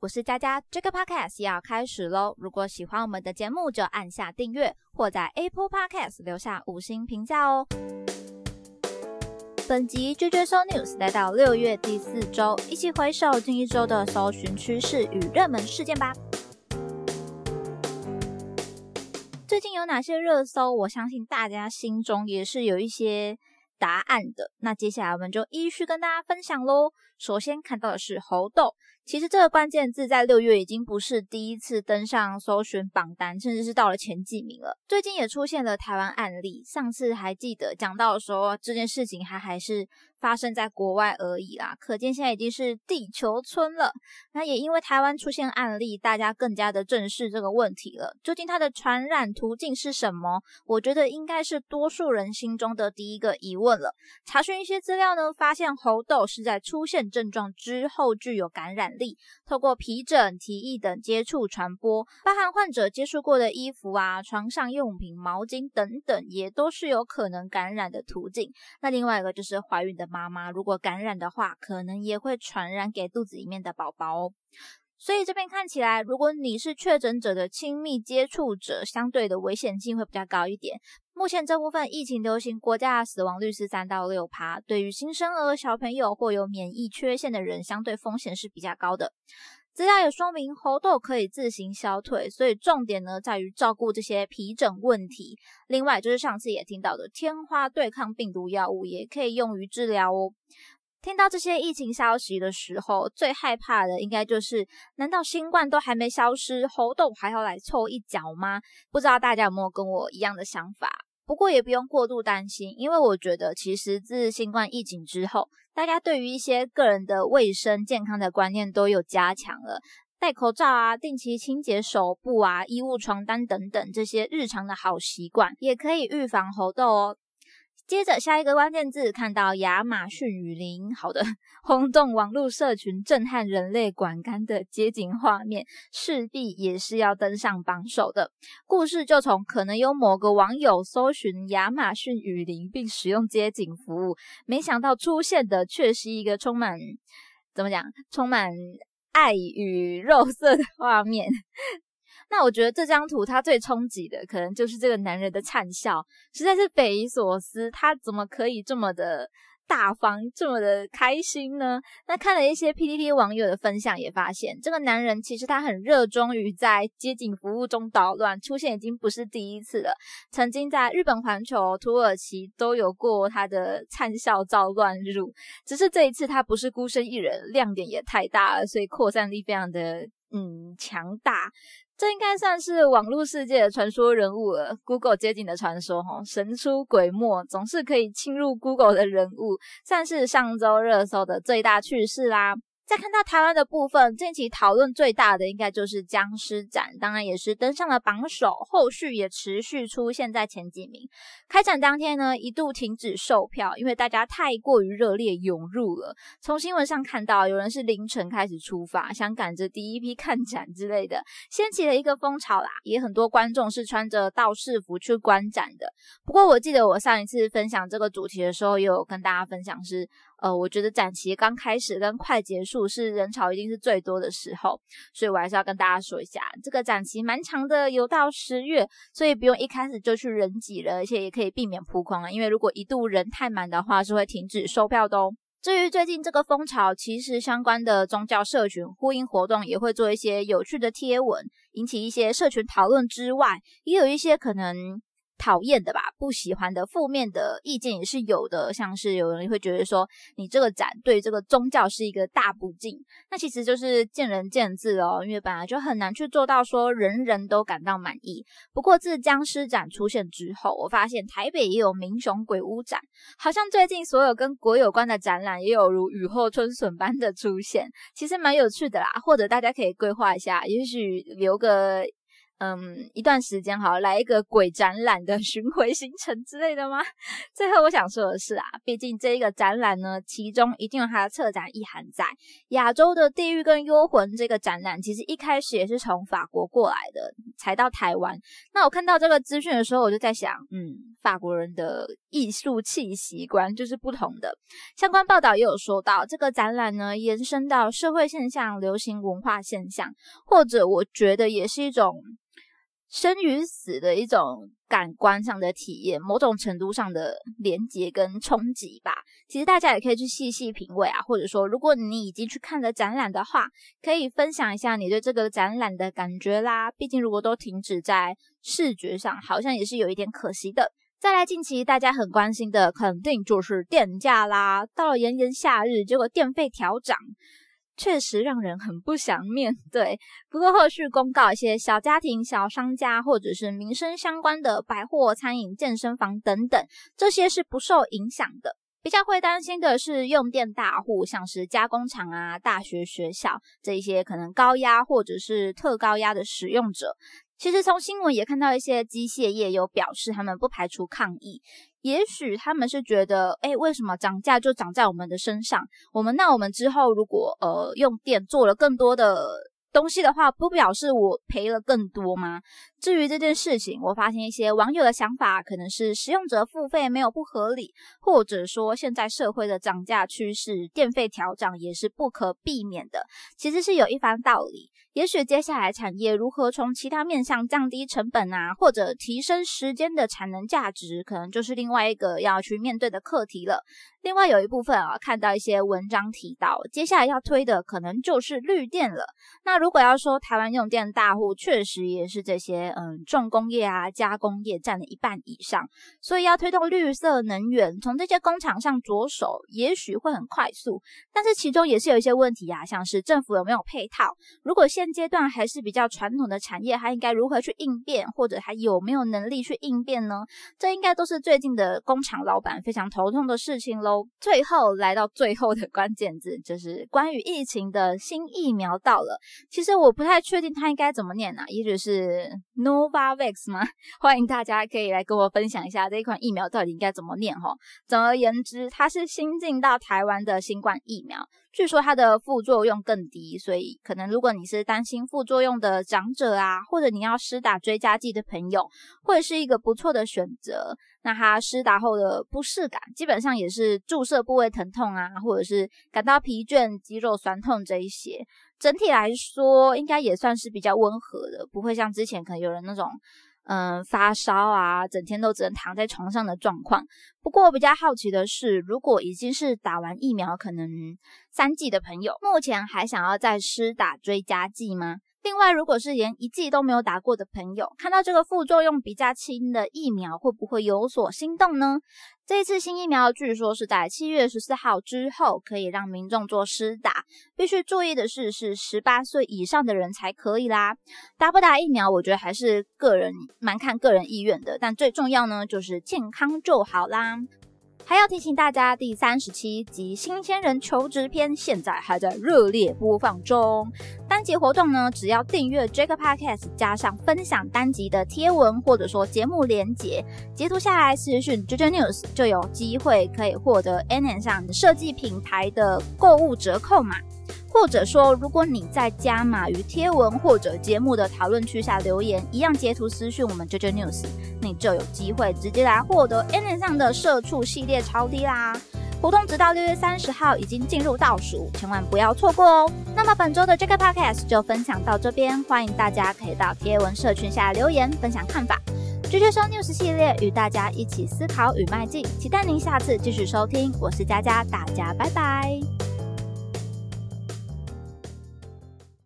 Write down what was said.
我是佳佳，这个 podcast 要开始喽！如果喜欢我们的节目，就按下订阅，或在 Apple Podcast 留下五星评价哦。本集 JJ So News 来到六月第四周，一起回首近一周的搜寻趋势与热门事件吧。最近有哪些热搜？我相信大家心中也是有一些答案的。那接下来我们就依序跟大家分享喽。首先看到的是猴痘。其实这个关键字在六月已经不是第一次登上搜寻榜单，甚至是到了前几名了。最近也出现了台湾案例，上次还记得讲到说，这件事情还还是。发生在国外而已啦，可见现在已经是地球村了。那也因为台湾出现案例，大家更加的正视这个问题了。究竟它的传染途径是什么？我觉得应该是多数人心中的第一个疑问了。查询一些资料呢，发现猴痘是在出现症状之后具有感染力，透过皮疹、体液等接触传播，包含患者接触过的衣服啊、床上用品、毛巾等等，也都是有可能感染的途径。那另外一个就是怀孕的。妈妈如果感染的话，可能也会传染给肚子里面的宝宝哦。所以这边看起来，如果你是确诊者的亲密接触者，相对的危险性会比较高一点。目前这部分疫情流行国家的死亡率是三到六趴，对于新生儿、小朋友或有免疫缺陷的人，相对风险是比较高的。资料也说明猴痘可以自行消退，所以重点呢在于照顾这些皮疹问题。另外就是上次也听到的天花对抗病毒药物也可以用于治疗哦。听到这些疫情消息的时候，最害怕的应该就是：难道新冠都还没消失，猴痘还要来凑一脚吗？不知道大家有没有跟我一样的想法？不过也不用过度担心，因为我觉得其实自新冠疫情之后。大家对于一些个人的卫生健康的观念都有加强了，戴口罩啊，定期清洁手部啊，衣物、床单等等这些日常的好习惯，也可以预防猴痘哦。接着下一个关键字，看到亚马逊雨林，好的，轰动网络社群、震撼人类管干的街景画面，势必也是要登上榜首的。故事就从可能有某个网友搜寻亚马逊雨林并使用街景服务，没想到出现的却是一个充满怎么讲，充满爱与肉色的画面。那我觉得这张图它最冲击的，可能就是这个男人的灿笑，实在是匪夷所思。他怎么可以这么的大方，这么的开心呢？那看了一些 PPT 网友的分享，也发现这个男人其实他很热衷于在街景服务中捣乱，出现已经不是第一次了。曾经在日本环球、土耳其都有过他的灿笑照乱入，只是这一次他不是孤身一人，亮点也太大了，所以扩散力非常的嗯强大。这应该算是网络世界的传说人物了，Google 接近的传说，哈，神出鬼没，总是可以侵入 Google 的人物，算是上周热搜的最大趣事啦。再看到台湾的部分，近期讨论最大的应该就是僵尸展，当然也是登上了榜首，后续也持续出现在前几名。开展当天呢，一度停止售票，因为大家太过于热烈涌入了。从新闻上看到，有人是凌晨开始出发，想赶着第一批看展之类的，掀起了一个风潮啦。也很多观众是穿着道士服去观展的。不过我记得我上一次分享这个主题的时候，也有跟大家分享是。呃，我觉得展期刚开始跟快结束是人潮一定是最多的时候，所以我还是要跟大家说一下，这个展期蛮长的，有到十月，所以不用一开始就去人挤了，而且也可以避免扑空啊。因为如果一度人太满的话，是会停止售票的哦。至于最近这个风潮，其实相关的宗教社群呼应活动也会做一些有趣的贴文，引起一些社群讨论之外，也有一些可能。讨厌的吧，不喜欢的，负面的意见也是有的。像是有人会觉得说，你这个展对这个宗教是一个大不敬，那其实就是见仁见智哦。因为本来就很难去做到说人人都感到满意。不过自僵尸展出现之后，我发现台北也有民雄鬼屋展，好像最近所有跟鬼有关的展览也有如雨后春笋般的出现，其实蛮有趣的啦。或者大家可以规划一下，也许留个。嗯，一段时间好来一个鬼展览的 巡回行程之类的吗？最后我想说的是啊，毕竟这一个展览呢，其中一定有它的策展意涵在。亚洲的地狱跟幽魂这个展览，其实一开始也是从法国过来的，才到台湾。那我看到这个资讯的时候，我就在想，嗯，法国人的艺术气息观就是不同的。相关报道也有说到，这个展览呢，延伸到社会现象、流行文化现象，或者我觉得也是一种。生与死的一种感官上的体验，某种程度上的连接跟冲击吧。其实大家也可以去细细品味啊，或者说，如果你已经去看了展览的话，可以分享一下你对这个展览的感觉啦。毕竟如果都停止在视觉上，好像也是有一点可惜的。再来，近期大家很关心的，肯定就是电价啦。到了炎炎夏日，结果电费调涨。确实让人很不想面 对。不过后续公告一些小家庭、小商家或者是民生相关的百货、餐饮、健身房等等，这些是不受影响的。比较会担心的是用电大户，像是加工厂啊、大学、学校这一些可能高压或者是特高压的使用者。其实从新闻也看到一些机械业有表示，他们不排除抗议。也许他们是觉得，哎，为什么涨价就涨在我们的身上？我们那我们之后如果呃用电做了更多的东西的话，不表示我赔了更多吗？至于这件事情，我发现一些网友的想法可能是使用者付费没有不合理，或者说现在社会的涨价趋势，电费调涨也是不可避免的，其实是有一番道理。也许接下来产业如何从其他面向降低成本啊，或者提升时间的产能价值，可能就是另外一个要去面对的课题了。另外有一部分啊，看到一些文章提到，接下来要推的可能就是绿电了。那如果要说台湾用电大户，确实也是这些嗯重工业啊加工业占了一半以上，所以要推动绿色能源，从这些工厂上着手，也许会很快速。但是其中也是有一些问题啊，像是政府有没有配套？如果现阶段还是比较传统的产业，它应该如何去应变，或者还有没有能力去应变呢？这应该都是最近的工厂老板非常头痛的事情喽。最后来到最后的关键字，就是关于疫情的新疫苗到了。其实我不太确定它应该怎么念呢？也许是 Novavax 吗？欢迎大家可以来跟我分享一下这一款疫苗到底应该怎么念哈。总而言之，它是新进到台湾的新冠疫苗。据说它的副作用更低，所以可能如果你是担心副作用的长者啊，或者你要施打追加剂的朋友，会是一个不错的选择。那它施打后的不适感，基本上也是注射部位疼痛啊，或者是感到疲倦、肌肉酸痛这一些。整体来说，应该也算是比较温和的，不会像之前可能有人那种。嗯，发烧啊，整天都只能躺在床上的状况。不过比较好奇的是，如果已经是打完疫苗，可能三剂的朋友，目前还想要再施打追加剂吗？另外，如果是连一剂都没有打过的朋友，看到这个副作用比较轻的疫苗，会不会有所心动呢？这一次新疫苗据说是在七月十四号之后可以让民众做施打，必须注意的是，是十八岁以上的人才可以啦。打不打疫苗，我觉得还是个人蛮看个人意愿的，但最重要呢，就是健康就好啦。还要提醒大家，第三十七集《新鲜人求职篇》现在还在热烈播放中。单集活动呢，只要订阅 Jack Podcast，加上分享单集的贴文或者说节目连结，截图下来私讯 JJ News，就有机会可以获得 N N 上设计品牌的购物折扣码。或者说，如果你在加码于贴文或者节目的讨论区下留言，一样截图私讯我们 JJ News，你就有机会直接来获得 N N 上的社畜系列超低啦！活动直到六月三十号已经进入倒数，千万不要错过哦。那么本周的这个 Podcast 就分享到这边，欢迎大家可以到贴文社群下留言分享看法。JJ 收 News 系列与大家一起思考与迈进，期待您下次继续收听。我是佳佳，大家拜拜。